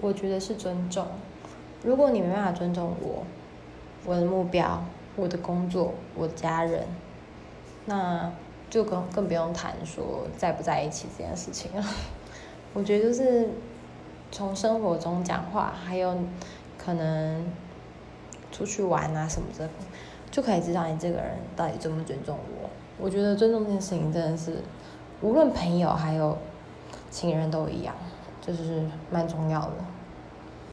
我觉得是尊重。如果你没办法尊重我，我的目标、我的工作、我的家人，那就更更不用谈说在不在一起这件事情了。我觉得就是从生活中讲话，还有可能出去玩啊什么的，就可以知道你这个人到底尊不尊重我。我觉得尊重这件事情真的是，无论朋友还有情人都一样，就是蛮重要的。